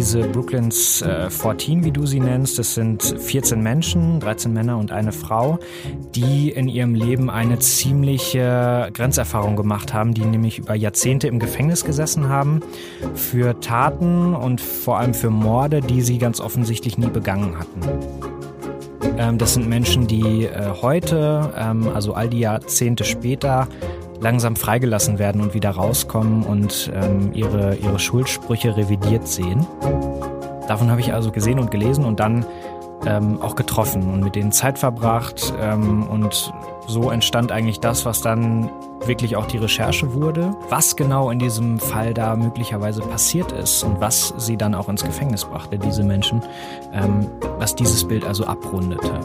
diese Brooklyns äh, 14, wie du sie nennst. Das sind 14 Menschen, 13 Männer und eine Frau, die in ihrem Leben eine ziemliche Grenzerfahrung gemacht haben, die nämlich über Jahrzehnte im Gefängnis gesessen haben für Taten und vor allem für Morde, die sie ganz offensichtlich nie begangen hatten. Ähm, das sind Menschen, die äh, heute, ähm, also all die Jahrzehnte später, langsam freigelassen werden und wieder rauskommen und ähm, ihre, ihre Schuldsprüche revidiert sehen. Davon habe ich also gesehen und gelesen und dann ähm, auch getroffen und mit denen Zeit verbracht. Ähm, und so entstand eigentlich das, was dann wirklich auch die Recherche wurde, was genau in diesem Fall da möglicherweise passiert ist und was sie dann auch ins Gefängnis brachte, diese Menschen, ähm, was dieses Bild also abrundete.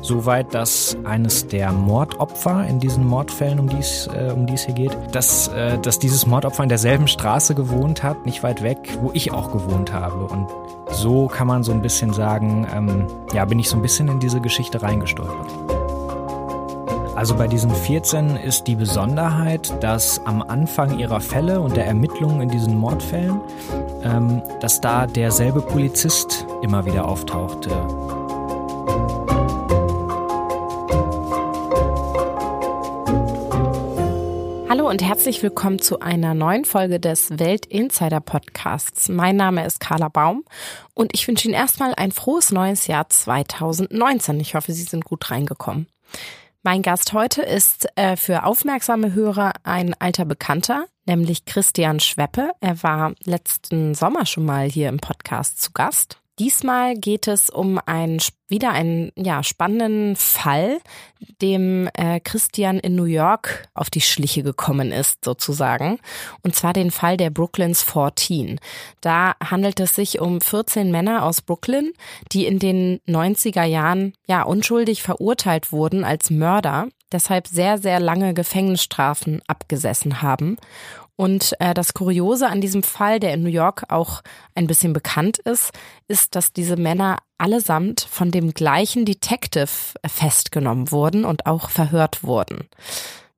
Soweit, dass eines der Mordopfer in diesen Mordfällen, um die es, äh, um die es hier geht, dass, äh, dass dieses Mordopfer in derselben Straße gewohnt hat, nicht weit weg, wo ich auch gewohnt habe. Und so kann man so ein bisschen sagen, ähm, ja, bin ich so ein bisschen in diese Geschichte reingestolpert. Also bei diesen 14 ist die Besonderheit, dass am Anfang ihrer Fälle und der Ermittlungen in diesen Mordfällen, ähm, dass da derselbe Polizist immer wieder auftauchte. Und herzlich willkommen zu einer neuen Folge des Welt Insider Podcasts. Mein Name ist Carla Baum und ich wünsche Ihnen erstmal ein frohes neues Jahr 2019. Ich hoffe, Sie sind gut reingekommen. Mein Gast heute ist äh, für aufmerksame Hörer ein alter Bekannter, nämlich Christian Schweppe. Er war letzten Sommer schon mal hier im Podcast zu Gast. Diesmal geht es um einen wieder einen ja spannenden Fall, dem äh, Christian in New York auf die Schliche gekommen ist sozusagen, und zwar den Fall der Brooklyns 14. Da handelt es sich um 14 Männer aus Brooklyn, die in den 90er Jahren ja unschuldig verurteilt wurden als Mörder, deshalb sehr sehr lange Gefängnisstrafen abgesessen haben und äh, das Kuriose an diesem Fall, der in New York auch ein bisschen bekannt ist, ist, dass diese Männer allesamt von dem gleichen Detective festgenommen wurden und auch verhört wurden.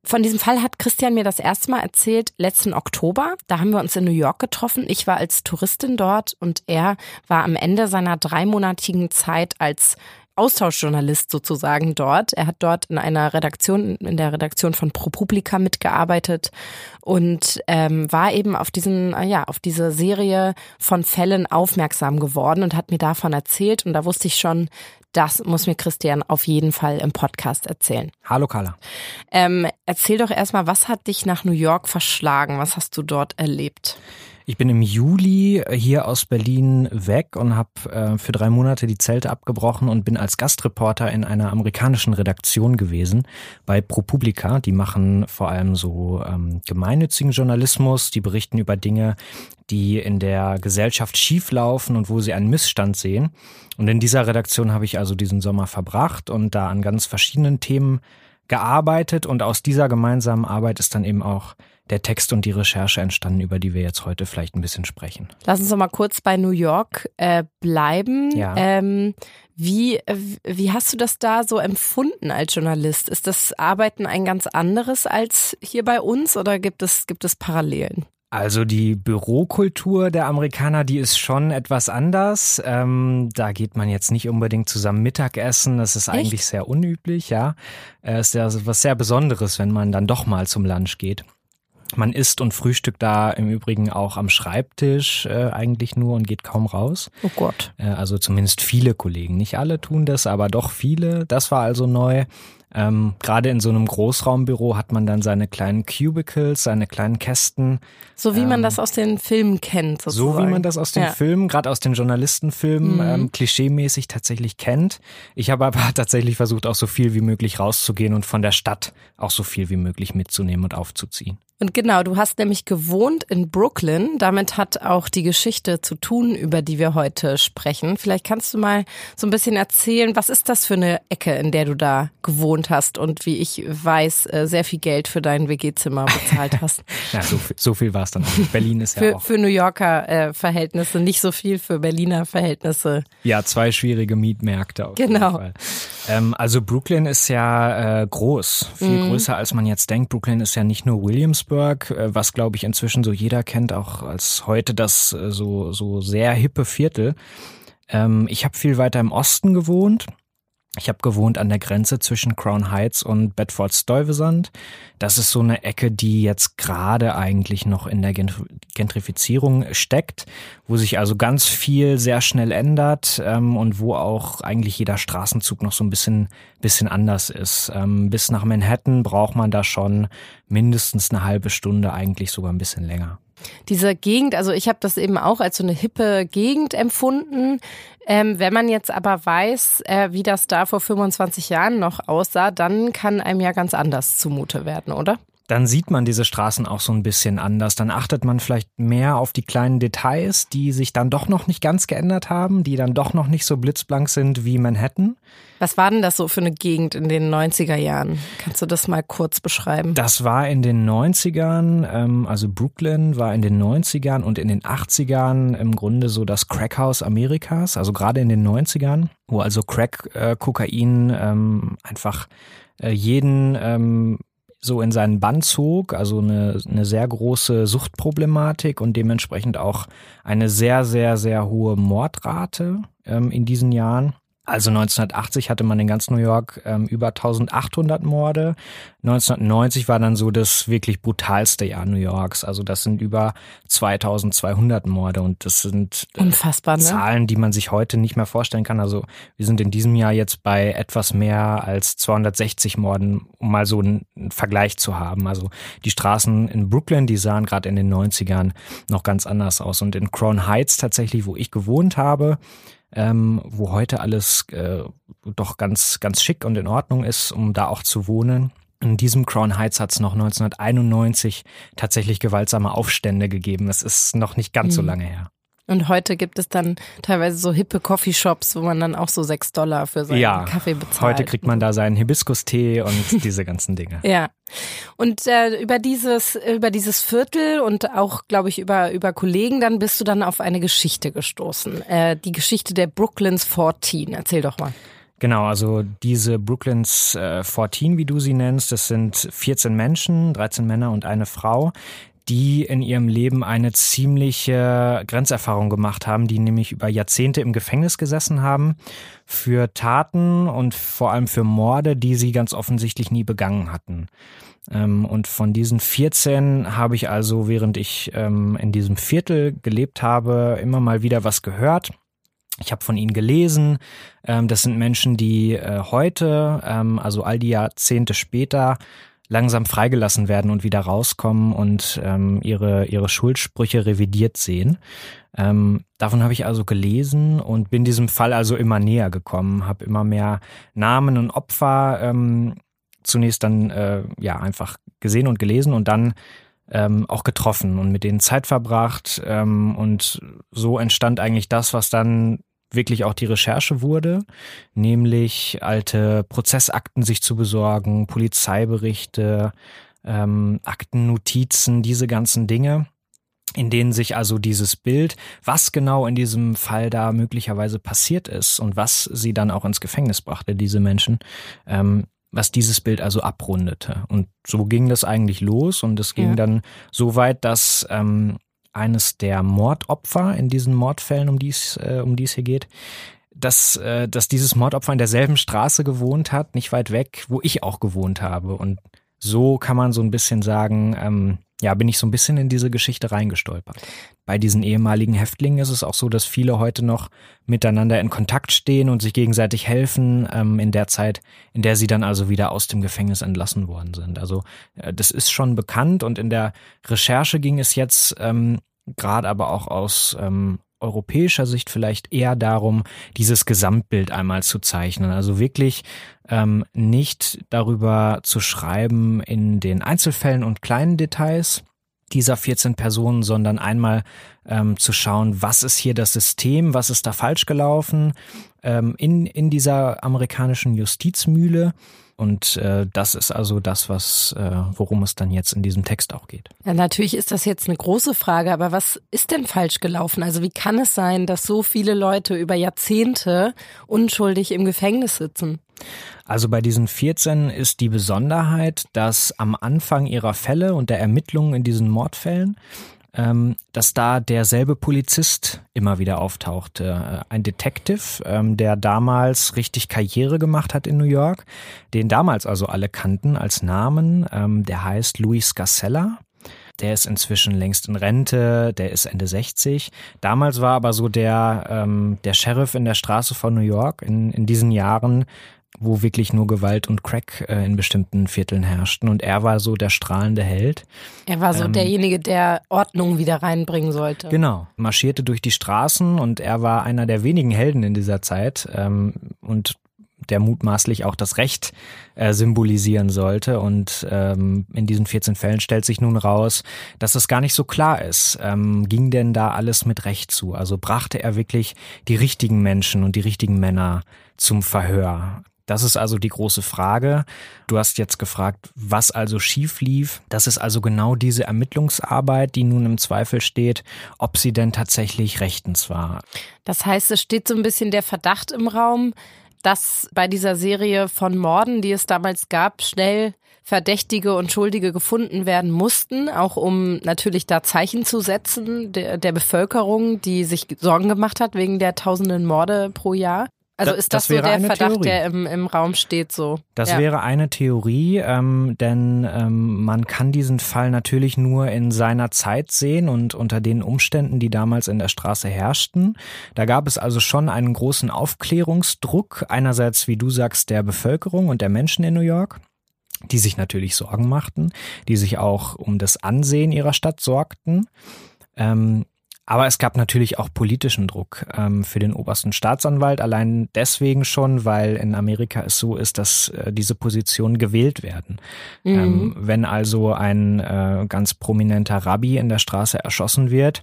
Von diesem Fall hat Christian mir das erste Mal erzählt, letzten Oktober. Da haben wir uns in New York getroffen. Ich war als Touristin dort und er war am Ende seiner dreimonatigen Zeit als Austauschjournalist sozusagen dort. Er hat dort in einer Redaktion, in der Redaktion von ProPublica mitgearbeitet und ähm, war eben auf diesen, äh, ja, auf diese Serie von Fällen aufmerksam geworden und hat mir davon erzählt. Und da wusste ich schon, das muss mir Christian auf jeden Fall im Podcast erzählen. Hallo Carla. Ähm, erzähl doch erstmal, was hat dich nach New York verschlagen? Was hast du dort erlebt? Ich bin im Juli hier aus Berlin weg und habe äh, für drei Monate die Zelte abgebrochen und bin als Gastreporter in einer amerikanischen Redaktion gewesen bei ProPublica. Die machen vor allem so ähm, gemeinnützigen Journalismus, die berichten über Dinge, die in der Gesellschaft schieflaufen und wo sie einen Missstand sehen. Und in dieser Redaktion habe ich also diesen Sommer verbracht und da an ganz verschiedenen Themen gearbeitet und aus dieser gemeinsamen Arbeit ist dann eben auch der Text und die Recherche entstanden, über die wir jetzt heute vielleicht ein bisschen sprechen. Lass uns doch mal kurz bei New York äh, bleiben. Ja. Ähm, wie, wie hast du das da so empfunden als Journalist? Ist das Arbeiten ein ganz anderes als hier bei uns oder gibt es, gibt es Parallelen? Also die Bürokultur der Amerikaner, die ist schon etwas anders. Ähm, da geht man jetzt nicht unbedingt zusammen Mittagessen. Das ist Echt? eigentlich sehr unüblich, ja. Es ist ja was sehr Besonderes, wenn man dann doch mal zum Lunch geht. Man isst und frühstückt da im Übrigen auch am Schreibtisch äh, eigentlich nur und geht kaum raus. Oh Gott. Äh, also zumindest viele Kollegen. Nicht alle tun das, aber doch viele. Das war also neu. Ähm, Gerade in so einem Großraumbüro hat man dann seine kleinen Cubicles, seine kleinen Kästen. So wie ähm, man das aus den Filmen kennt. Sozusagen. So wie man das aus den ja. Filmen, gerade aus den Journalistenfilmen, mhm. ähm, klischeemäßig tatsächlich kennt. Ich habe aber tatsächlich versucht, auch so viel wie möglich rauszugehen und von der Stadt auch so viel wie möglich mitzunehmen und aufzuziehen. Und genau, du hast nämlich gewohnt in Brooklyn. Damit hat auch die Geschichte zu tun, über die wir heute sprechen. Vielleicht kannst du mal so ein bisschen erzählen, was ist das für eine Ecke, in der du da gewohnt hast und wie ich weiß, äh, sehr viel Geld für dein WG-Zimmer bezahlt hast. Ja, so, so viel war es dann auch. Berlin ist für, ja auch. Für New Yorker äh, Verhältnisse, nicht so viel für Berliner Verhältnisse. Ja, zwei schwierige Mietmärkte. Auf genau. Jeden Fall. Ähm, also Brooklyn ist ja äh, groß, viel mhm. größer als man jetzt denkt. Brooklyn ist ja nicht nur Williamsburg, äh, was glaube ich inzwischen so jeder kennt, auch als heute das äh, so, so sehr hippe Viertel. Ähm, ich habe viel weiter im Osten gewohnt ich habe gewohnt an der Grenze zwischen Crown Heights und Bedford Stuyvesant. Das ist so eine Ecke, die jetzt gerade eigentlich noch in der Gentrifizierung steckt, wo sich also ganz viel sehr schnell ändert ähm, und wo auch eigentlich jeder Straßenzug noch so ein bisschen, bisschen anders ist. Ähm, bis nach Manhattan braucht man da schon mindestens eine halbe Stunde, eigentlich sogar ein bisschen länger. Diese Gegend, also ich habe das eben auch als so eine hippe Gegend empfunden. Ähm, wenn man jetzt aber weiß, äh, wie das da vor 25 Jahren noch aussah, dann kann einem ja ganz anders zumute werden, oder? Dann sieht man diese Straßen auch so ein bisschen anders. Dann achtet man vielleicht mehr auf die kleinen Details, die sich dann doch noch nicht ganz geändert haben, die dann doch noch nicht so blitzblank sind wie Manhattan. Was war denn das so für eine Gegend in den 90er Jahren? Kannst du das mal kurz beschreiben? Das war in den 90ern, ähm, also Brooklyn war in den 90ern und in den 80ern im Grunde so das Crackhaus Amerikas, also gerade in den 90ern, wo also Crack, äh, Kokain ähm, einfach äh, jeden ähm, so in seinen Bann zog, also eine, eine sehr große Suchtproblematik und dementsprechend auch eine sehr, sehr, sehr hohe Mordrate ähm, in diesen Jahren. Also 1980 hatte man in ganz New York ähm, über 1800 Morde. 1990 war dann so das wirklich brutalste Jahr New Yorks. Also das sind über 2200 Morde und das sind äh, Unfassbar, ne? Zahlen, die man sich heute nicht mehr vorstellen kann. Also wir sind in diesem Jahr jetzt bei etwas mehr als 260 Morden, um mal so einen Vergleich zu haben. Also die Straßen in Brooklyn, die sahen gerade in den 90ern noch ganz anders aus. Und in Crown Heights tatsächlich, wo ich gewohnt habe, ähm, wo heute alles äh, doch ganz, ganz schick und in Ordnung ist, um da auch zu wohnen. In diesem Crown Heights hat es noch 1991 tatsächlich gewaltsame Aufstände gegeben. Das ist noch nicht ganz mhm. so lange her. Und heute gibt es dann teilweise so hippe Coffeeshops, wo man dann auch so sechs Dollar für seinen ja, Kaffee bezahlt. Heute kriegt man da seinen Hibiskus-Tee und diese ganzen Dinge. Ja. Und äh, über dieses über dieses Viertel und auch, glaube ich, über über Kollegen, dann bist du dann auf eine Geschichte gestoßen. Äh, die Geschichte der Brooklyns 14. Erzähl doch mal. Genau, also diese Brooklyns äh, 14, wie du sie nennst, das sind 14 Menschen, 13 Männer und eine Frau, die in ihrem Leben eine ziemliche Grenzerfahrung gemacht haben, die nämlich über Jahrzehnte im Gefängnis gesessen haben für Taten und vor allem für Morde, die sie ganz offensichtlich nie begangen hatten. Ähm, und von diesen 14 habe ich also, während ich ähm, in diesem Viertel gelebt habe, immer mal wieder was gehört. Ich habe von ihnen gelesen. Ähm, das sind Menschen, die äh, heute, also all die Jahrzehnte später, langsam freigelassen werden und wieder rauskommen und ähm, ihre, ihre Schuldsprüche revidiert sehen. Ähm, davon habe ich also gelesen und bin diesem Fall also immer näher gekommen, habe immer mehr Namen und Opfer ähm, zunächst dann äh, ja einfach gesehen und gelesen und dann ähm, auch getroffen und mit denen Zeit verbracht ähm, und so entstand eigentlich das, was dann wirklich auch die Recherche wurde, nämlich alte Prozessakten sich zu besorgen, Polizeiberichte, ähm, Aktennotizen, diese ganzen Dinge in denen sich also dieses Bild, was genau in diesem Fall da möglicherweise passiert ist und was sie dann auch ins Gefängnis brachte, diese Menschen, ähm, was dieses Bild also abrundete. Und so ging das eigentlich los und es ging ja. dann so weit, dass ähm, eines der Mordopfer in diesen Mordfällen, um die es, äh, um die es hier geht, dass, äh, dass dieses Mordopfer in derselben Straße gewohnt hat, nicht weit weg, wo ich auch gewohnt habe. Und so kann man so ein bisschen sagen, ähm, ja, bin ich so ein bisschen in diese Geschichte reingestolpert. Bei diesen ehemaligen Häftlingen ist es auch so, dass viele heute noch miteinander in Kontakt stehen und sich gegenseitig helfen ähm, in der Zeit, in der sie dann also wieder aus dem Gefängnis entlassen worden sind. Also äh, das ist schon bekannt und in der Recherche ging es jetzt ähm, gerade aber auch aus ähm, europäischer Sicht vielleicht eher darum, dieses Gesamtbild einmal zu zeichnen. Also wirklich ähm, nicht darüber zu schreiben in den Einzelfällen und kleinen Details dieser 14 Personen, sondern einmal ähm, zu schauen, was ist hier das System, was ist da falsch gelaufen ähm, in, in dieser amerikanischen Justizmühle Und äh, das ist also das, was, äh, worum es dann jetzt in diesem Text auch geht. Ja, natürlich ist das jetzt eine große Frage, aber was ist denn falsch gelaufen? Also wie kann es sein, dass so viele Leute über Jahrzehnte unschuldig im Gefängnis sitzen? Also bei diesen 14 ist die Besonderheit, dass am Anfang ihrer Fälle und der Ermittlungen in diesen Mordfällen ähm, dass da derselbe Polizist immer wieder auftauchte. Äh, ein Detective, ähm, der damals richtig Karriere gemacht hat in New York, den damals also alle kannten als Namen. Ähm, der heißt Louis Gasella. Der ist inzwischen längst in Rente, der ist Ende 60. Damals war aber so der, ähm, der Sheriff in der Straße von New York in, in diesen Jahren wo wirklich nur Gewalt und Crack äh, in bestimmten Vierteln herrschten. Und er war so der strahlende Held. Er war so ähm, derjenige, der Ordnung wieder reinbringen sollte. Genau, marschierte durch die Straßen und er war einer der wenigen Helden in dieser Zeit ähm, und der mutmaßlich auch das Recht äh, symbolisieren sollte. Und ähm, in diesen 14 Fällen stellt sich nun raus, dass es gar nicht so klar ist. Ähm, ging denn da alles mit Recht zu? Also brachte er wirklich die richtigen Menschen und die richtigen Männer zum Verhör? Das ist also die große Frage. Du hast jetzt gefragt, was also schief lief. Das ist also genau diese Ermittlungsarbeit, die nun im Zweifel steht, ob sie denn tatsächlich rechtens war. Das heißt, es steht so ein bisschen der Verdacht im Raum, dass bei dieser Serie von Morden, die es damals gab, schnell Verdächtige und Schuldige gefunden werden mussten, auch um natürlich da Zeichen zu setzen der, der Bevölkerung, die sich Sorgen gemacht hat wegen der tausenden Morde pro Jahr. Also ist das, das so der Verdacht, Theorie. der im, im Raum steht so? Das ja. wäre eine Theorie, ähm, denn ähm, man kann diesen Fall natürlich nur in seiner Zeit sehen und unter den Umständen, die damals in der Straße herrschten. Da gab es also schon einen großen Aufklärungsdruck, einerseits, wie du sagst, der Bevölkerung und der Menschen in New York die sich natürlich Sorgen machten, die sich auch um das Ansehen ihrer Stadt sorgten. Ähm, aber es gab natürlich auch politischen Druck ähm, für den obersten Staatsanwalt, allein deswegen schon, weil in Amerika es so ist, dass äh, diese Positionen gewählt werden. Mhm. Ähm, wenn also ein äh, ganz prominenter Rabbi in der Straße erschossen wird,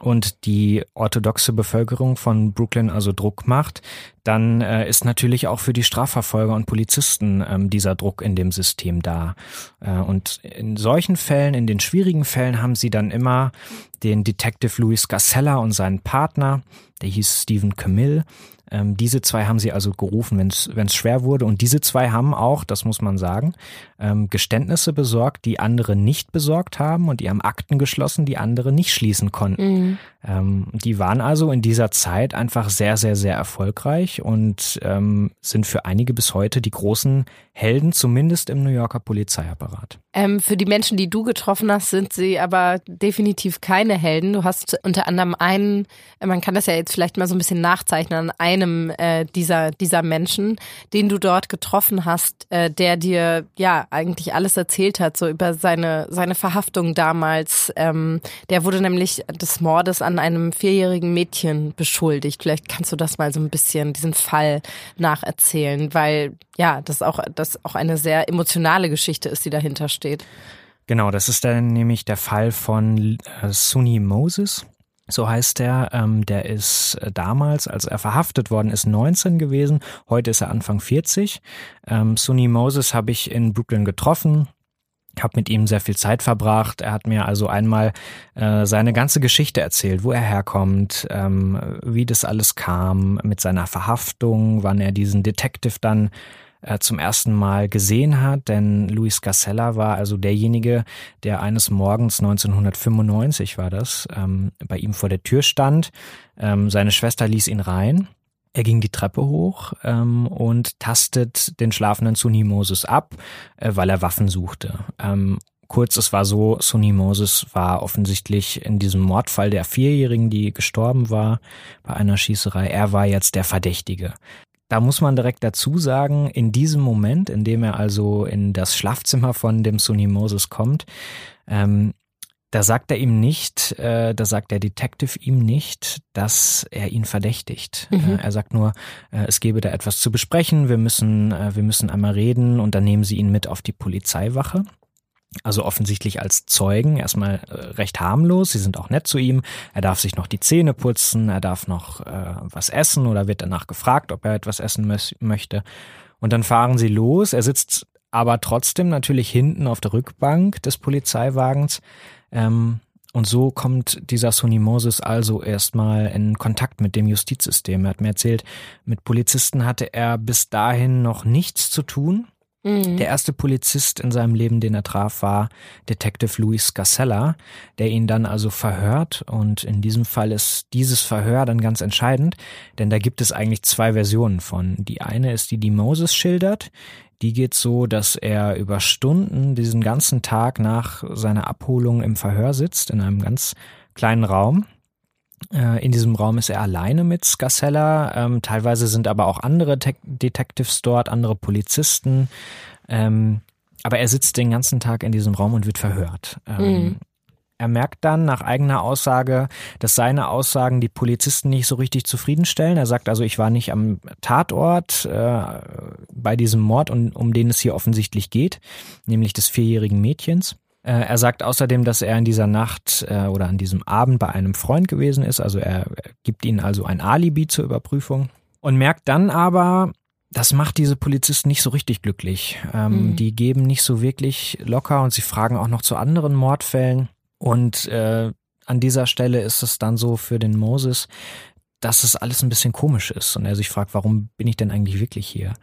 und die orthodoxe Bevölkerung von Brooklyn also Druck macht, dann äh, ist natürlich auch für die Strafverfolger und Polizisten ähm, dieser Druck in dem System da. Äh, und in solchen Fällen, in den schwierigen Fällen, haben sie dann immer den Detective Louis Gasella und seinen Partner, der hieß Stephen Camille, ähm, diese zwei haben sie also gerufen, wenn es schwer wurde. Und diese zwei haben auch, das muss man sagen, ähm, Geständnisse besorgt, die andere nicht besorgt haben und die haben Akten geschlossen, die andere nicht schließen konnten. Mhm. Ähm, die waren also in dieser Zeit einfach sehr, sehr, sehr erfolgreich und ähm, sind für einige bis heute die großen Helden, zumindest im New Yorker Polizeiapparat. Ähm, für die Menschen, die du getroffen hast, sind sie aber definitiv keine Helden. Du hast unter anderem einen, man kann das ja jetzt vielleicht mal so ein bisschen nachzeichnen, an einem äh, dieser, dieser Menschen, den du dort getroffen hast, äh, der dir ja eigentlich alles erzählt hat, so über seine, seine Verhaftung damals. Ähm, der wurde nämlich des Mordes an einem vierjährigen Mädchen beschuldigt. Vielleicht kannst du das mal so ein bisschen, diesen Fall nacherzählen, weil ja, das auch, das auch eine sehr emotionale Geschichte ist, die dahinter steht. Genau, das ist dann nämlich der Fall von äh, Sunni Moses. So heißt er. Ähm, der ist äh, damals, als er verhaftet worden ist, 19 gewesen. Heute ist er Anfang 40. Ähm, Sunni Moses habe ich in Brooklyn getroffen habe mit ihm sehr viel Zeit verbracht. Er hat mir also einmal äh, seine ganze Geschichte erzählt, wo er herkommt, ähm, wie das alles kam mit seiner Verhaftung, wann er diesen Detective dann äh, zum ersten Mal gesehen hat, denn Luis Gasella war also derjenige, der eines Morgens 1995 war das, ähm, bei ihm vor der Tür stand. Ähm, seine Schwester ließ ihn rein. Er ging die Treppe hoch ähm, und tastet den schlafenden Sunni Moses ab, äh, weil er Waffen suchte. Ähm, kurz, es war so, Sunni Moses war offensichtlich in diesem Mordfall der Vierjährigen, die gestorben war bei einer Schießerei. Er war jetzt der Verdächtige. Da muss man direkt dazu sagen, in diesem Moment, in dem er also in das Schlafzimmer von dem Sunni Moses kommt, ähm, da sagt er ihm nicht, äh, da sagt der Detective ihm nicht, dass er ihn verdächtigt. Mhm. Äh, er sagt nur, äh, es gebe da etwas zu besprechen, wir müssen, äh, wir müssen einmal reden und dann nehmen sie ihn mit auf die Polizeiwache. Also offensichtlich als Zeugen erstmal äh, recht harmlos. Sie sind auch nett zu ihm. Er darf sich noch die Zähne putzen, er darf noch äh, was essen oder wird danach gefragt, ob er etwas essen möchte. Und dann fahren sie los. Er sitzt aber trotzdem natürlich hinten auf der Rückbank des Polizeiwagens. Ähm, und so kommt dieser Sonny Moses also erstmal in Kontakt mit dem Justizsystem. Er hat mir erzählt, mit Polizisten hatte er bis dahin noch nichts zu tun. Mhm. Der erste Polizist in seinem Leben, den er traf, war Detective Luis Gasella, der ihn dann also verhört. Und in diesem Fall ist dieses Verhör dann ganz entscheidend, denn da gibt es eigentlich zwei Versionen von. Die eine ist die, die Moses schildert. Die geht so, dass er über Stunden diesen ganzen Tag nach seiner Abholung im Verhör sitzt, in einem ganz kleinen Raum. Äh, in diesem Raum ist er alleine mit Scarsella. Ähm, teilweise sind aber auch andere Te Detectives dort, andere Polizisten. Ähm, aber er sitzt den ganzen Tag in diesem Raum und wird verhört. Ähm, mhm. Er merkt dann nach eigener Aussage, dass seine Aussagen die Polizisten nicht so richtig zufriedenstellen. Er sagt also, ich war nicht am Tatort äh, bei diesem Mord, um, um den es hier offensichtlich geht, nämlich des vierjährigen Mädchens. Äh, er sagt außerdem, dass er in dieser Nacht äh, oder an diesem Abend bei einem Freund gewesen ist. Also er gibt ihnen also ein Alibi zur Überprüfung und merkt dann aber, das macht diese Polizisten nicht so richtig glücklich. Ähm, mhm. Die geben nicht so wirklich locker und sie fragen auch noch zu anderen Mordfällen. Und äh, an dieser Stelle ist es dann so für den Moses, dass es alles ein bisschen komisch ist und er sich fragt, warum bin ich denn eigentlich wirklich hier?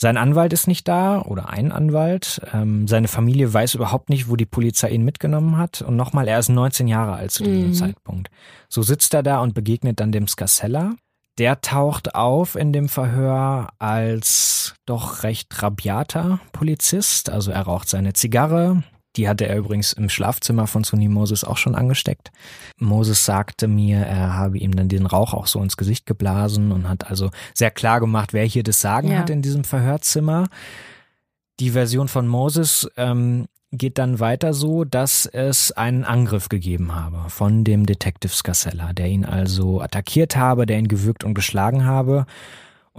Sein Anwalt ist nicht da oder ein Anwalt. Ähm, seine Familie weiß überhaupt nicht, wo die Polizei ihn mitgenommen hat. Und nochmal, er ist 19 Jahre alt zu diesem mhm. Zeitpunkt. So sitzt er da und begegnet dann dem Scarsella. Der taucht auf in dem Verhör als doch recht rabiater Polizist. Also er raucht seine Zigarre, die hatte er übrigens im Schlafzimmer von Sonny Moses auch schon angesteckt. Moses sagte mir, er habe ihm dann den Rauch auch so ins Gesicht geblasen und hat also sehr klar gemacht, wer hier das Sagen ja. hat in diesem Verhörzimmer. Die Version von Moses ähm, geht dann weiter so, dass es einen Angriff gegeben habe von dem Detective Scarsella, der ihn also attackiert habe, der ihn gewürgt und geschlagen habe.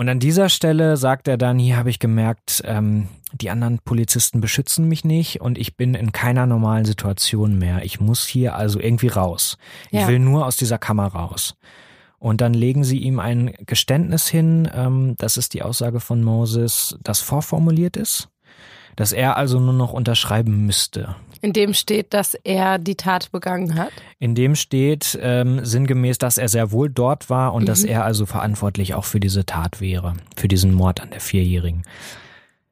Und an dieser Stelle sagt er dann, hier habe ich gemerkt, ähm, die anderen Polizisten beschützen mich nicht und ich bin in keiner normalen Situation mehr. Ich muss hier also irgendwie raus. Ja. Ich will nur aus dieser Kammer raus. Und dann legen sie ihm ein Geständnis hin, ähm, das ist die Aussage von Moses, das vorformuliert ist, dass er also nur noch unterschreiben müsste. In dem steht, dass er die Tat begangen hat? In dem steht ähm, sinngemäß, dass er sehr wohl dort war und mhm. dass er also verantwortlich auch für diese Tat wäre, für diesen Mord an der Vierjährigen.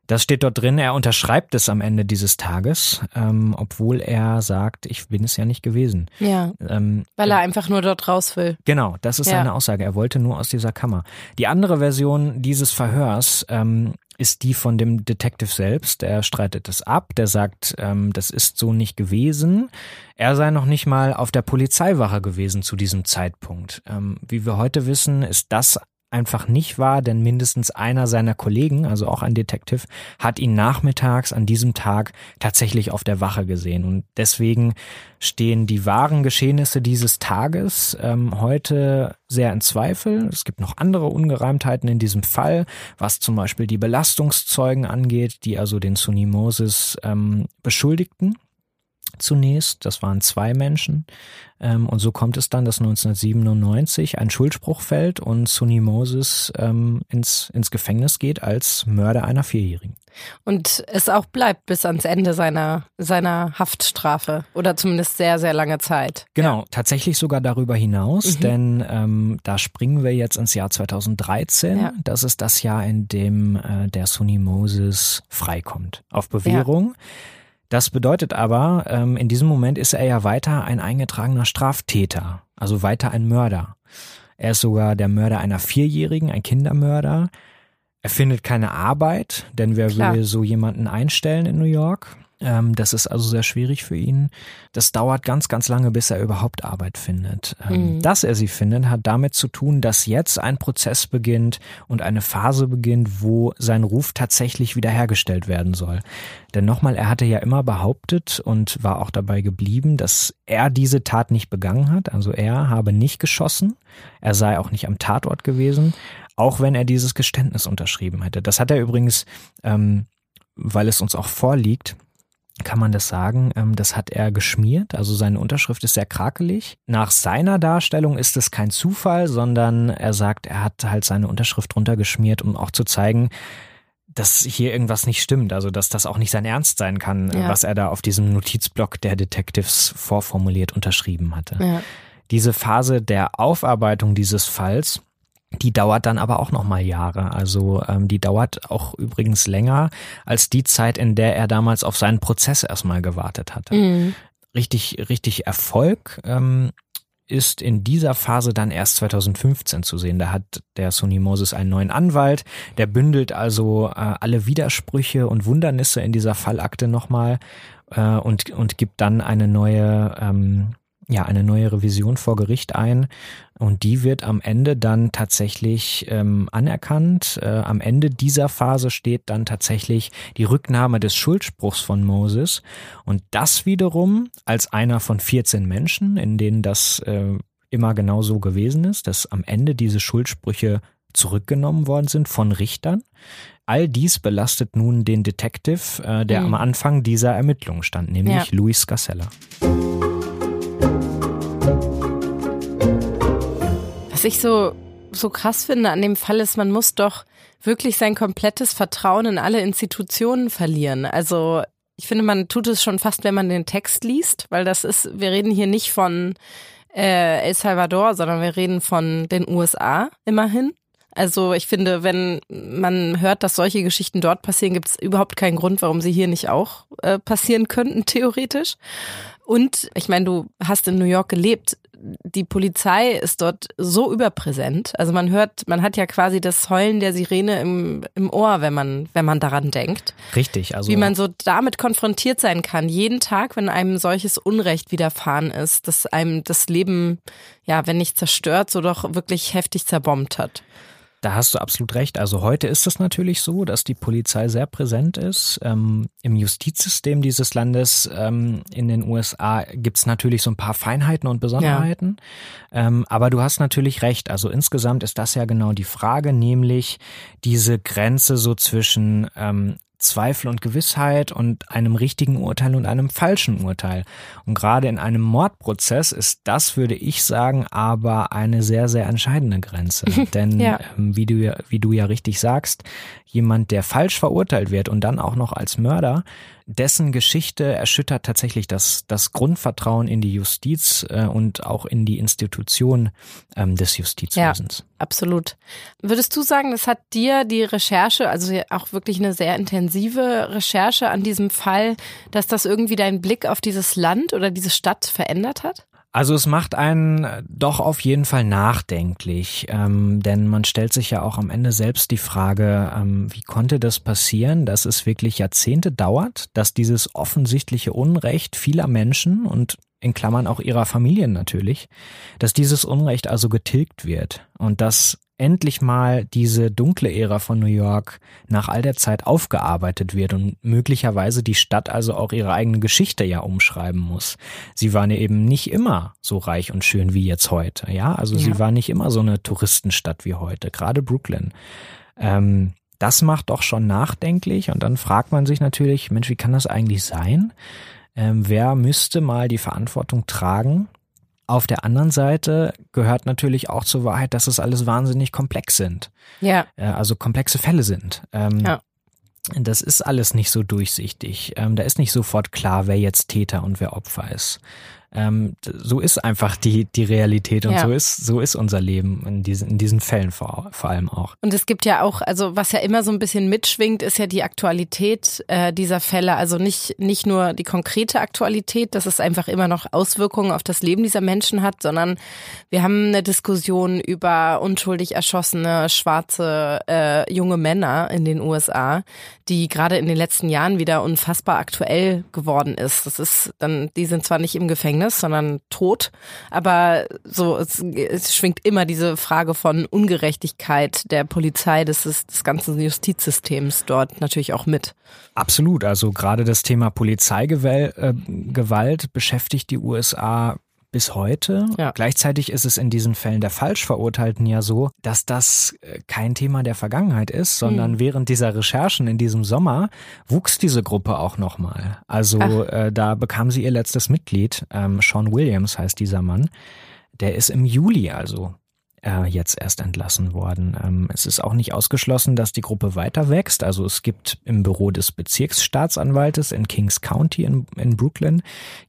Das steht dort drin, er unterschreibt es am Ende dieses Tages, ähm, obwohl er sagt, ich bin es ja nicht gewesen. Ja. Ähm, weil er einfach nur dort raus will. Genau, das ist ja. seine Aussage. Er wollte nur aus dieser Kammer. Die andere Version dieses Verhörs ähm, ist die von dem Detective selbst. Er streitet es ab, der sagt, ähm, das ist so nicht gewesen. Er sei noch nicht mal auf der Polizeiwache gewesen zu diesem Zeitpunkt. Ähm, wie wir heute wissen, ist das einfach nicht wahr, denn mindestens einer seiner Kollegen, also auch ein Detective, hat ihn nachmittags an diesem Tag tatsächlich auf der Wache gesehen. Und deswegen stehen die wahren Geschehnisse dieses Tages ähm, heute sehr in Zweifel. Es gibt noch andere Ungereimtheiten in diesem Fall, was zum Beispiel die Belastungszeugen angeht, die also den Sunni Moses ähm, beschuldigten zunächst. Das waren zwei Menschen. Ähm, und so kommt es dann, dass 1997 ein Schuldspruch fällt und Sunni Moses ähm, ins, ins Gefängnis geht als Mörder einer Vierjährigen. Und es auch bleibt bis ans Ende seiner, seiner Haftstrafe oder zumindest sehr, sehr lange Zeit. Genau, ja. tatsächlich sogar darüber hinaus, mhm. denn ähm, da springen wir jetzt ins Jahr 2013. Ja. Das ist das Jahr, in dem äh, der Sunni Moses freikommt. Auf Bewährung. Ja. Das bedeutet aber, ähm, in diesem Moment ist er ja weiter ein eingetragener Straftäter, also weiter ein Mörder. Er ist sogar der Mörder einer Vierjährigen, ein Kindermörder. Er findet keine Arbeit, denn wer Klar. will so jemanden einstellen in New York? Ähm, das ist also sehr schwierig für ihn. Das dauert ganz, ganz lange, bis er überhaupt Arbeit findet. Ähm, mhm. Dass er sie findet, hat damit zu tun, dass jetzt ein Prozess beginnt und eine Phase beginnt, wo sein Ruf tatsächlich wiederhergestellt werden soll. Denn nochmal, er hatte ja immer behauptet und war auch dabei geblieben, dass er diese Tat nicht begangen hat. Also er habe nicht geschossen. Er sei auch nicht am Tatort gewesen, auch wenn er dieses Geständnis unterschrieben hätte. Das hat er übrigens, ähm, weil es uns auch vorliegt, kann man das sagen, ähm, das hat er geschmiert. Also seine Unterschrift ist sehr krakelig. Nach seiner Darstellung ist es kein Zufall, sondern er sagt, er hat halt seine Unterschrift drunter geschmiert, um auch zu zeigen, dass hier irgendwas nicht stimmt, also dass das auch nicht sein Ernst sein kann, ja. was er da auf diesem Notizblock der Detectives vorformuliert unterschrieben hatte. Ja. Diese Phase der Aufarbeitung dieses Falls, die dauert dann aber auch noch mal Jahre. Also ähm, die dauert auch übrigens länger als die Zeit, in der er damals auf seinen Prozess erstmal gewartet hatte. Mhm. Richtig, richtig Erfolg ähm, ist in dieser Phase dann erst 2015 zu sehen. Da hat der Sony Moses einen neuen Anwalt, der bündelt also äh, alle Widersprüche und Wundernisse in dieser Fallakte nochmal äh, und, und gibt dann eine neue ähm, ja eine neue Revision vor Gericht ein und die wird am Ende dann tatsächlich ähm, anerkannt. Äh, am Ende dieser Phase steht dann tatsächlich die Rücknahme des Schuldspruchs von Moses und das wiederum als einer von 14 Menschen, in denen das äh, immer genau so gewesen ist, dass am Ende diese Schuldsprüche zurückgenommen worden sind von Richtern. All dies belastet nun den Detective, äh, der mhm. am Anfang dieser Ermittlungen stand, nämlich ja. Luis Gasella. Was ich so, so krass finde an dem Fall ist, man muss doch wirklich sein komplettes Vertrauen in alle Institutionen verlieren. Also ich finde, man tut es schon fast, wenn man den Text liest, weil das ist, wir reden hier nicht von äh, El Salvador, sondern wir reden von den USA immerhin. Also ich finde, wenn man hört, dass solche Geschichten dort passieren, gibt es überhaupt keinen Grund, warum sie hier nicht auch äh, passieren könnten, theoretisch. Und ich meine, du hast in New York gelebt die Polizei ist dort so überpräsent. Also man hört, man hat ja quasi das Heulen der Sirene im, im Ohr, wenn man, wenn man daran denkt. Richtig, also. Wie man so damit konfrontiert sein kann, jeden Tag, wenn einem solches Unrecht widerfahren ist, dass einem das Leben, ja, wenn nicht zerstört, so doch wirklich heftig zerbombt hat. Da hast du absolut recht. Also heute ist es natürlich so, dass die Polizei sehr präsent ist. Ähm, Im Justizsystem dieses Landes ähm, in den USA gibt es natürlich so ein paar Feinheiten und Besonderheiten. Ja. Ähm, aber du hast natürlich recht. Also insgesamt ist das ja genau die Frage, nämlich diese Grenze so zwischen ähm, Zweifel und Gewissheit und einem richtigen Urteil und einem falschen Urteil. Und gerade in einem Mordprozess ist das, würde ich sagen, aber eine sehr, sehr entscheidende Grenze. Denn ja. ähm, wie, du, wie du ja richtig sagst, jemand, der falsch verurteilt wird und dann auch noch als Mörder, dessen Geschichte erschüttert tatsächlich das, das Grundvertrauen in die Justiz äh, und auch in die Institution ähm, des Justizwesens. Ja, absolut. Würdest du sagen, das hat dir die Recherche, also auch wirklich eine sehr intensive Recherche an diesem Fall, dass das irgendwie deinen Blick auf dieses Land oder diese Stadt verändert hat? Also es macht einen doch auf jeden Fall nachdenklich, ähm, denn man stellt sich ja auch am Ende selbst die Frage, ähm, wie konnte das passieren, dass es wirklich Jahrzehnte dauert, dass dieses offensichtliche Unrecht vieler Menschen und in Klammern auch ihrer Familien natürlich, dass dieses Unrecht also getilgt wird und dass endlich mal diese dunkle Ära von New York nach all der Zeit aufgearbeitet wird und möglicherweise die Stadt also auch ihre eigene Geschichte ja umschreiben muss. Sie war eben nicht immer so reich und schön wie jetzt heute, ja, also ja. sie war nicht immer so eine Touristenstadt wie heute, gerade Brooklyn. Ähm, das macht doch schon nachdenklich und dann fragt man sich natürlich, Mensch, wie kann das eigentlich sein? Ähm, wer müsste mal die Verantwortung tragen, auf der anderen Seite gehört natürlich auch zur Wahrheit, dass es alles wahnsinnig komplex sind. Ja. Also komplexe Fälle sind. Ähm, ja. Das ist alles nicht so durchsichtig. Ähm, da ist nicht sofort klar, wer jetzt Täter und wer Opfer ist. Ähm, so ist einfach die, die Realität und ja. so ist, so ist unser Leben in diesen, in diesen Fällen vor, vor allem auch. Und es gibt ja auch, also was ja immer so ein bisschen mitschwingt, ist ja die Aktualität äh, dieser Fälle. Also nicht, nicht nur die konkrete Aktualität, dass es einfach immer noch Auswirkungen auf das Leben dieser Menschen hat, sondern wir haben eine Diskussion über unschuldig erschossene schwarze äh, junge Männer in den USA, die gerade in den letzten Jahren wieder unfassbar aktuell geworden ist. Das ist dann, die sind zwar nicht im Gefängnis, Gefängnis, sondern tot. Aber so, es, es schwingt immer diese Frage von Ungerechtigkeit der Polizei, des, des ganzen Justizsystems dort natürlich auch mit. Absolut. Also gerade das Thema Polizeigewalt äh, beschäftigt die USA bis heute. Ja. Gleichzeitig ist es in diesen Fällen der Falschverurteilten ja so, dass das äh, kein Thema der Vergangenheit ist, sondern mhm. während dieser Recherchen in diesem Sommer wuchs diese Gruppe auch nochmal. Also äh, da bekam sie ihr letztes Mitglied, ähm, Sean Williams heißt dieser Mann. Der ist im Juli also äh, jetzt erst entlassen worden. Ähm, es ist auch nicht ausgeschlossen, dass die Gruppe weiter wächst. Also es gibt im Büro des Bezirksstaatsanwaltes in Kings County in, in Brooklyn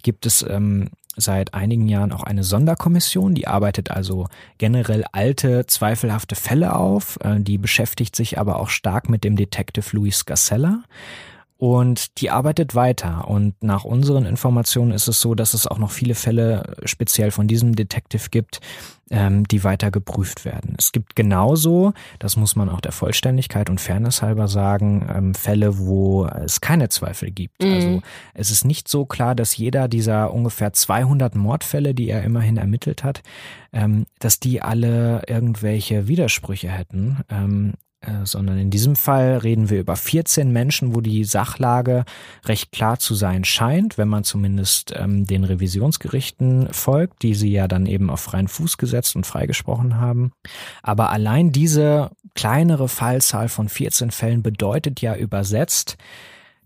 gibt es ähm, seit einigen Jahren auch eine Sonderkommission, die arbeitet also generell alte, zweifelhafte Fälle auf, äh, die beschäftigt sich aber auch stark mit dem Detective Louis Scassella. Und die arbeitet weiter. Und nach unseren Informationen ist es so, dass es auch noch viele Fälle speziell von diesem Detective gibt, ähm, die weiter geprüft werden. Es gibt genauso, das muss man auch der Vollständigkeit und Fairness halber sagen, ähm, Fälle, wo es keine Zweifel gibt. Mhm. Also es ist nicht so klar, dass jeder dieser ungefähr 200 Mordfälle, die er immerhin ermittelt hat, ähm, dass die alle irgendwelche Widersprüche hätten. Ähm, äh, sondern in diesem Fall reden wir über 14 Menschen, wo die Sachlage recht klar zu sein scheint, wenn man zumindest ähm, den Revisionsgerichten folgt, die sie ja dann eben auf freien Fuß gesetzt und freigesprochen haben. Aber allein diese kleinere Fallzahl von 14 Fällen bedeutet ja übersetzt,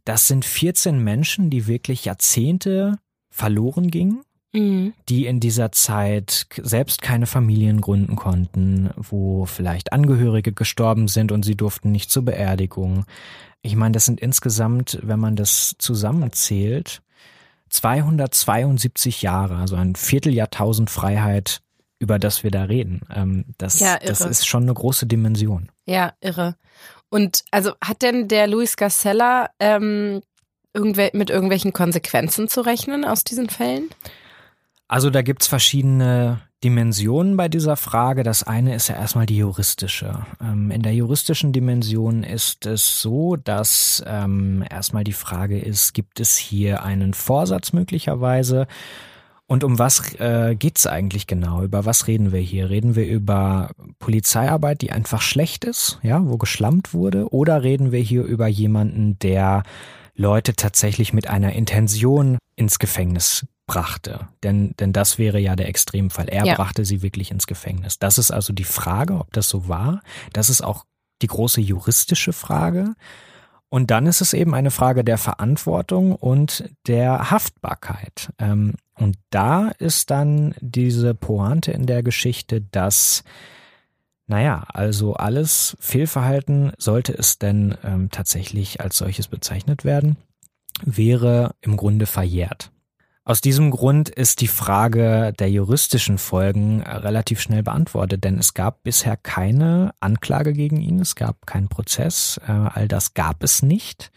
das sind 14 Menschen, die wirklich Jahrzehnte verloren gingen Mhm. die in dieser Zeit selbst keine Familien gründen konnten, wo vielleicht Angehörige gestorben sind und sie durften nicht zur Beerdigung. Ich meine, das sind insgesamt, wenn man das zusammenzählt, 272 Jahre, also ein Vierteljahrtausend Freiheit, über das wir da reden. Ähm, das, ja, das ist schon eine große Dimension. Ja, irre. Und also hat denn der Luis Garcella ähm, irgendwel mit irgendwelchen Konsequenzen zu rechnen aus diesen Fällen? Also da gibt's verschiedene Dimensionen bei dieser Frage. Das eine ist ja erstmal die juristische. Ähm, in der juristischen Dimension ist es so, dass ähm, erstmal die Frage ist, gibt es hier einen Vorsatz möglicherweise? Und um was äh, geht's eigentlich genau? Über was reden wir hier? Reden wir über Polizeiarbeit, die einfach schlecht ist, ja, wo geschlampt wurde? Oder reden wir hier über jemanden, der Leute tatsächlich mit einer Intention ins Gefängnis brachte. Denn, denn das wäre ja der Extremfall. Er ja. brachte sie wirklich ins Gefängnis. Das ist also die Frage, ob das so war. Das ist auch die große juristische Frage. Und dann ist es eben eine Frage der Verantwortung und der Haftbarkeit. Ähm, und da ist dann diese Pointe in der Geschichte, dass, naja, also alles Fehlverhalten, sollte es denn ähm, tatsächlich als solches bezeichnet werden, wäre im Grunde verjährt. Aus diesem Grund ist die Frage der juristischen Folgen relativ schnell beantwortet, denn es gab bisher keine Anklage gegen ihn, es gab keinen Prozess, äh, all das gab es nicht.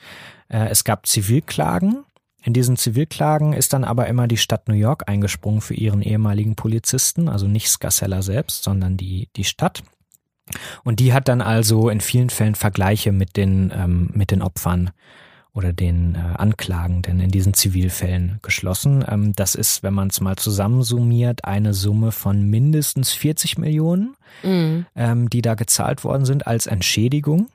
Äh, es gab Zivilklagen. In diesen Zivilklagen ist dann aber immer die Stadt New York eingesprungen für ihren ehemaligen Polizisten, also nicht Scarsella selbst, sondern die, die Stadt. Und die hat dann also in vielen Fällen Vergleiche mit den, ähm, mit den Opfern oder den äh, Anklagenden in diesen Zivilfällen geschlossen. Ähm, das ist, wenn man es mal zusammensummiert, eine Summe von mindestens 40 Millionen, mhm. ähm, die da gezahlt worden sind als Entschädigung.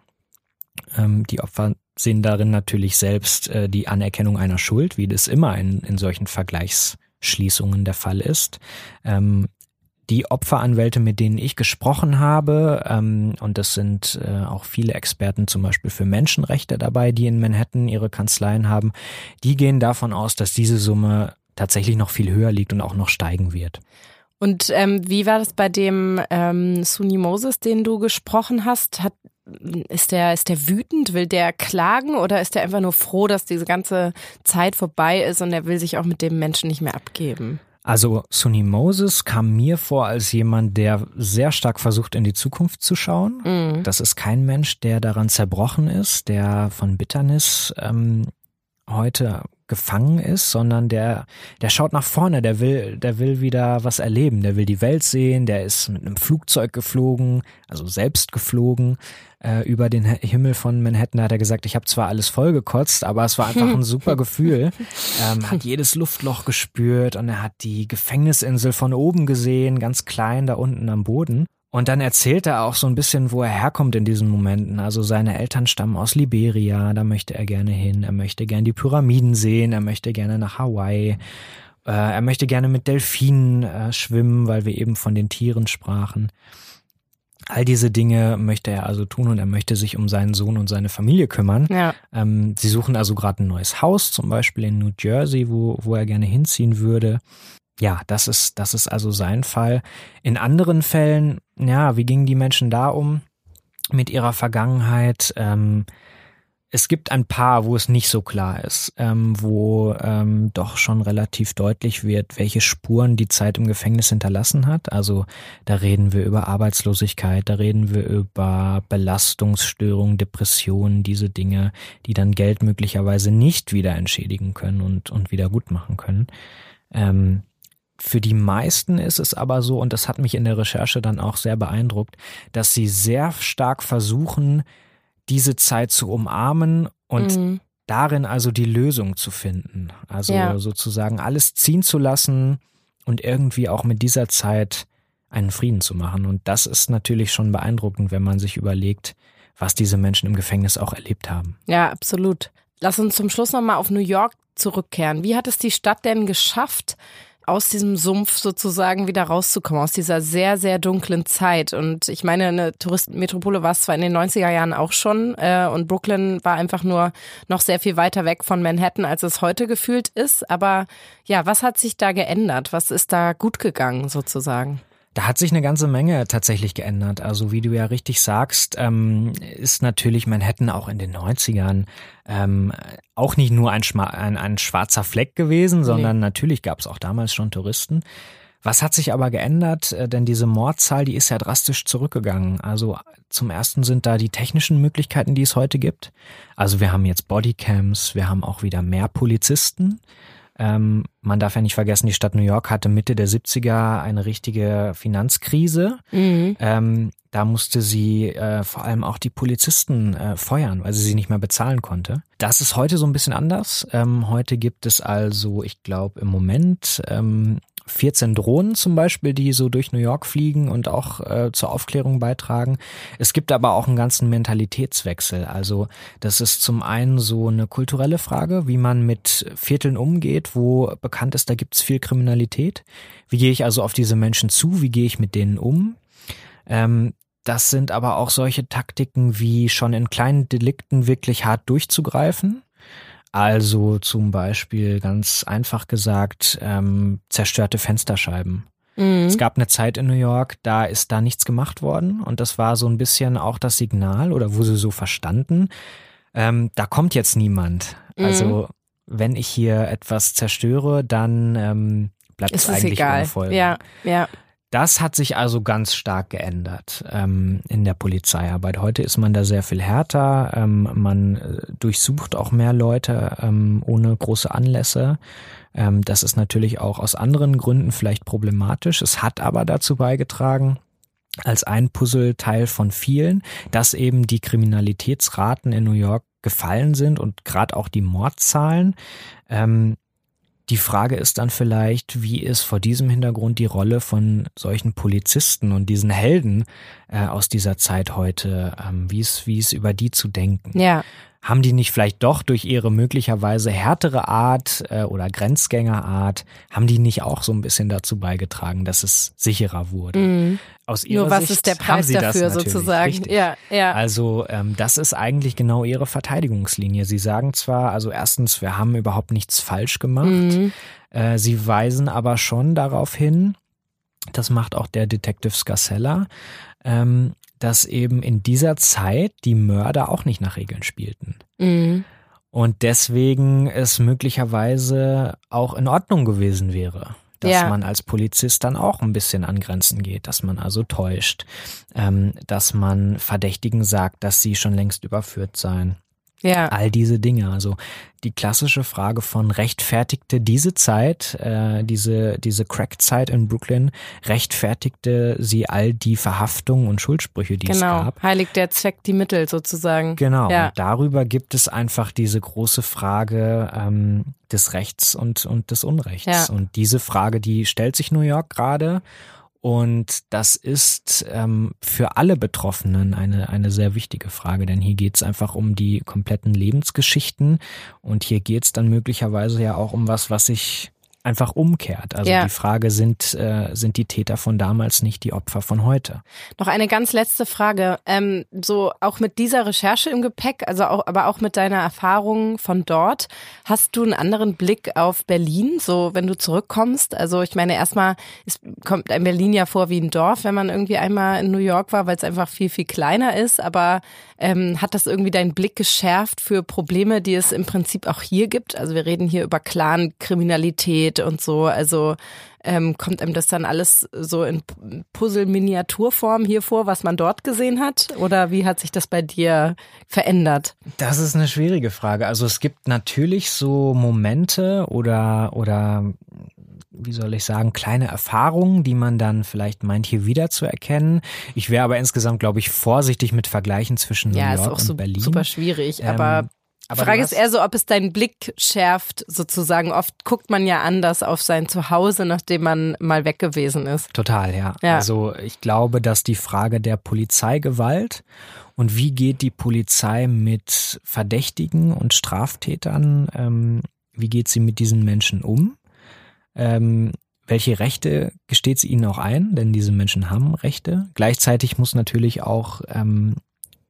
Ähm, die Opfer sehen darin natürlich selbst äh, die Anerkennung einer Schuld, wie das immer in, in solchen Vergleichsschließungen der Fall ist. Ähm, die Opferanwälte, mit denen ich gesprochen habe, ähm, und das sind äh, auch viele Experten zum Beispiel für Menschenrechte dabei, die in Manhattan ihre Kanzleien haben, die gehen davon aus, dass diese Summe tatsächlich noch viel höher liegt und auch noch steigen wird. Und ähm, wie war das bei dem ähm, Suni Moses, den du gesprochen hast? Hat, ist der ist der wütend? Will der klagen oder ist der einfach nur froh, dass diese ganze Zeit vorbei ist und er will sich auch mit dem Menschen nicht mehr abgeben? Also Sunny Moses kam mir vor als jemand, der sehr stark versucht, in die Zukunft zu schauen. Mhm. Das ist kein Mensch, der daran zerbrochen ist, der von Bitternis ähm, heute gefangen ist, sondern der, der schaut nach vorne, der will, der will wieder was erleben, der will die Welt sehen, der ist mit einem Flugzeug geflogen, also selbst geflogen, äh, über den Himmel von Manhattan. Hat er gesagt, ich habe zwar alles vollgekotzt, aber es war einfach ein super Gefühl. Ähm, hat jedes Luftloch gespürt und er hat die Gefängnisinsel von oben gesehen, ganz klein da unten am Boden. Und dann erzählt er auch so ein bisschen, wo er herkommt in diesen Momenten. Also seine Eltern stammen aus Liberia, da möchte er gerne hin. Er möchte gerne die Pyramiden sehen, er möchte gerne nach Hawaii. Äh, er möchte gerne mit Delfinen äh, schwimmen, weil wir eben von den Tieren sprachen. All diese Dinge möchte er also tun und er möchte sich um seinen Sohn und seine Familie kümmern. Ja. Ähm, sie suchen also gerade ein neues Haus, zum Beispiel in New Jersey, wo, wo er gerne hinziehen würde ja, das ist, das ist also sein Fall. In anderen Fällen, ja, wie gingen die Menschen da um mit ihrer Vergangenheit? Ähm, es gibt ein paar, wo es nicht so klar ist, ähm, wo ähm, doch schon relativ deutlich wird, welche Spuren die Zeit im Gefängnis hinterlassen hat. Also da reden wir über Arbeitslosigkeit, da reden wir über Belastungsstörungen, Depressionen, diese Dinge, die dann Geld möglicherweise nicht wieder entschädigen können und, und wieder gut machen können. Ähm, für die meisten ist es aber so, und das hat mich in der Recherche dann auch sehr beeindruckt, dass sie sehr stark versuchen, diese Zeit zu umarmen und mhm. darin also die Lösung zu finden. Also ja. sozusagen alles ziehen zu lassen und irgendwie auch mit dieser Zeit einen Frieden zu machen. Und das ist natürlich schon beeindruckend, wenn man sich überlegt, was diese Menschen im Gefängnis auch erlebt haben. Ja, absolut. Lass uns zum Schluss nochmal auf New York zurückkehren. Wie hat es die Stadt denn geschafft, aus diesem Sumpf sozusagen wieder rauszukommen, aus dieser sehr, sehr dunklen Zeit. Und ich meine, eine Touristenmetropole war es zwar in den 90er Jahren auch schon äh, und Brooklyn war einfach nur noch sehr viel weiter weg von Manhattan, als es heute gefühlt ist. Aber ja, was hat sich da geändert? Was ist da gut gegangen sozusagen? Da hat sich eine ganze Menge tatsächlich geändert. Also wie du ja richtig sagst, ähm, ist natürlich Manhattan auch in den 90ern ähm, auch nicht nur ein, ein, ein schwarzer Fleck gewesen, sondern nee. natürlich gab es auch damals schon Touristen. Was hat sich aber geändert? Äh, denn diese Mordzahl, die ist ja drastisch zurückgegangen. Also zum ersten sind da die technischen Möglichkeiten, die es heute gibt. Also wir haben jetzt Bodycams, wir haben auch wieder mehr Polizisten. Ähm, man darf ja nicht vergessen, die Stadt New York hatte Mitte der 70er eine richtige Finanzkrise. Mhm. Ähm, da musste sie äh, vor allem auch die Polizisten äh, feuern, weil sie sie nicht mehr bezahlen konnte. Das ist heute so ein bisschen anders. Ähm, heute gibt es also, ich glaube, im Moment ähm, 14 Drohnen zum Beispiel, die so durch New York fliegen und auch äh, zur Aufklärung beitragen. Es gibt aber auch einen ganzen Mentalitätswechsel. Also das ist zum einen so eine kulturelle Frage, wie man mit Vierteln umgeht, wo bekannt ist, da gibt's viel Kriminalität. Wie gehe ich also auf diese Menschen zu? Wie gehe ich mit denen um? Ähm, das sind aber auch solche Taktiken wie schon in kleinen Delikten wirklich hart durchzugreifen also zum Beispiel ganz einfach gesagt ähm, zerstörte Fensterscheiben. Mhm. Es gab eine Zeit in New York, da ist da nichts gemacht worden und das war so ein bisschen auch das Signal oder wo sie so verstanden, ähm, da kommt jetzt niemand. Mhm. Wenn ich hier etwas zerstöre, dann ähm, bleibt es eigentlich egal. ohne Ja, ja. Das hat sich also ganz stark geändert ähm, in der Polizeiarbeit. Heute ist man da sehr viel härter. Ähm, man äh, durchsucht auch mehr Leute ähm, ohne große Anlässe. Ähm, das ist natürlich auch aus anderen Gründen vielleicht problematisch. Es hat aber dazu beigetragen, als ein Puzzleteil von vielen, dass eben die Kriminalitätsraten in New York gefallen sind und gerade auch die Mordzahlen. Ähm, die Frage ist dann vielleicht, wie ist vor diesem Hintergrund die Rolle von solchen Polizisten und diesen Helden äh, aus dieser Zeit heute, ähm, wie ist, wie ist über die zu denken? Ja haben die nicht vielleicht doch durch ihre möglicherweise härtere Art äh, oder Grenzgängerart, haben die nicht auch so ein bisschen dazu beigetragen, dass es sicherer wurde? Mhm. Aus ihrer Nur was Sicht ist der Preis dafür sozusagen? Richtig. Ja, ja. Also ähm, das ist eigentlich genau ihre Verteidigungslinie. Sie sagen zwar, also erstens, wir haben überhaupt nichts falsch gemacht. Mhm. Äh, sie weisen aber schon darauf hin, das macht auch der Detective Scarcella, ähm, dass eben in dieser Zeit die Mörder auch nicht nach Regeln spielten. Mhm. Und deswegen es möglicherweise auch in Ordnung gewesen wäre, dass ja. man als Polizist dann auch ein bisschen an Grenzen geht, dass man also täuscht, ähm, dass man Verdächtigen sagt, dass sie schon längst überführt seien. Ja. All diese Dinge. Also die klassische Frage von rechtfertigte diese Zeit, äh, diese, diese Crack-Zeit in Brooklyn, rechtfertigte sie all die Verhaftungen und Schuldsprüche, die genau. es gab. Genau, heiligt der Zweck die Mittel sozusagen. Genau, ja. und darüber gibt es einfach diese große Frage ähm, des Rechts und, und des Unrechts. Ja. Und diese Frage, die stellt sich New York gerade und das ist ähm, für alle Betroffenen eine, eine sehr wichtige Frage, denn hier geht es einfach um die kompletten Lebensgeschichten. Und hier geht es dann möglicherweise ja auch um was, was sich einfach umkehrt. Also ja. die Frage, sind, äh, sind die Täter von damals nicht die Opfer von heute? Noch eine ganz letzte Frage. Ähm, so auch mit dieser Recherche im Gepäck, also auch, aber auch mit deiner Erfahrung von dort, hast du einen anderen Blick auf Berlin, so wenn du zurückkommst? Also ich meine, erstmal ist, kommt ein Berlin ja vor wie ein Dorf, wenn man irgendwie einmal in New York war, weil es einfach viel, viel kleiner ist. Aber ähm, hat das irgendwie deinen Blick geschärft für Probleme, die es im Prinzip auch hier gibt? Also wir reden hier über Clan-Kriminalität und so. Also ähm, kommt einem das dann alles so in Puzzle-Miniaturform hier vor, was man dort gesehen hat? Oder wie hat sich das bei dir verändert? Das ist eine schwierige Frage. Also es gibt natürlich so Momente oder, oder wie soll ich sagen, kleine Erfahrungen, die man dann vielleicht meint, hier wieder zu erkennen. Ich wäre aber insgesamt, glaube ich, vorsichtig mit Vergleichen zwischen New ja, York und so, Berlin. Super schwierig, aber ähm, aber Frage ist eher so, ob es deinen Blick schärft, sozusagen. Oft guckt man ja anders auf sein Zuhause, nachdem man mal weg gewesen ist. Total, ja. ja. Also ich glaube, dass die Frage der Polizeigewalt und wie geht die Polizei mit Verdächtigen und Straftätern, ähm, wie geht sie mit diesen Menschen um? Ähm, welche Rechte gesteht sie ihnen auch ein? Denn diese Menschen haben Rechte. Gleichzeitig muss natürlich auch ähm,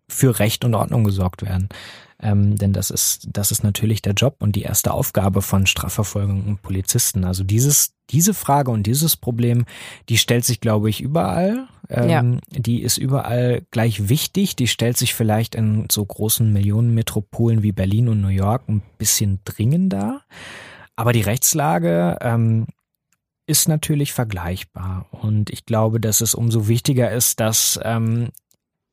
für Recht und Ordnung gesorgt werden. Ähm, denn das ist, das ist natürlich der Job und die erste Aufgabe von Strafverfolgung und Polizisten. Also dieses, diese Frage und dieses Problem, die stellt sich, glaube ich, überall. Ähm, ja. Die ist überall gleich wichtig. Die stellt sich vielleicht in so großen Millionenmetropolen wie Berlin und New York ein bisschen dringender. Aber die Rechtslage ähm, ist natürlich vergleichbar. Und ich glaube, dass es umso wichtiger ist, dass ähm,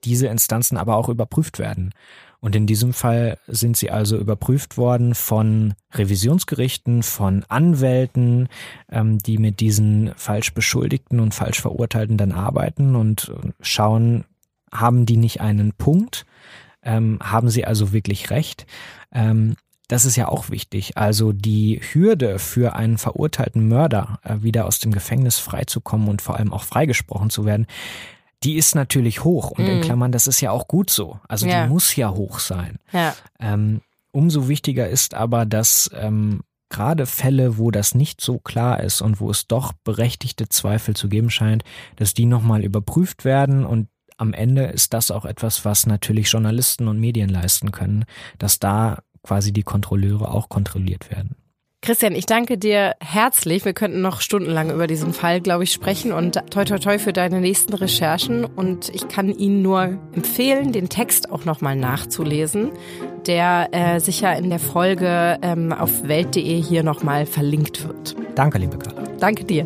diese Instanzen aber auch überprüft werden. Und in diesem Fall sind sie also überprüft worden von Revisionsgerichten, von Anwälten, ähm, die mit diesen falsch Beschuldigten und falsch Verurteilten dann arbeiten und schauen, haben die nicht einen Punkt? Ähm, haben sie also wirklich recht? Ähm, das ist ja auch wichtig. Also die Hürde für einen verurteilten Mörder, äh, wieder aus dem Gefängnis freizukommen und vor allem auch freigesprochen zu werden, die ist natürlich hoch. Und mm. in. Klammern, das ist ja auch gut so. Also ja. die muss ja hoch sein. Ja. Ähm, umso wichtiger ist aber, dass ähm, gerade Fälle, wo das nicht so klar ist und wo es doch berechtigte Zweifel zu geben scheint, dass die nochmal überprüft werden und am Ende ist das auch etwas, was natürlich Journalisten und Medien leisten können, dass da quasi die Kontrolleure auch kontrolliert werden. Christian, ich danke dir herzlich. Wir könnten noch stundenlang über diesen Fall, glaube ich, sprechen und toi toi toi für deine nächsten Recherchen. Und ich kann Ihnen nur empfehlen, den Text auch nochmal nachzulesen, der äh, sicher in der Folge ähm, auf welt.de hier nochmal verlinkt wird. Danke, liebe Carla. Danke dir.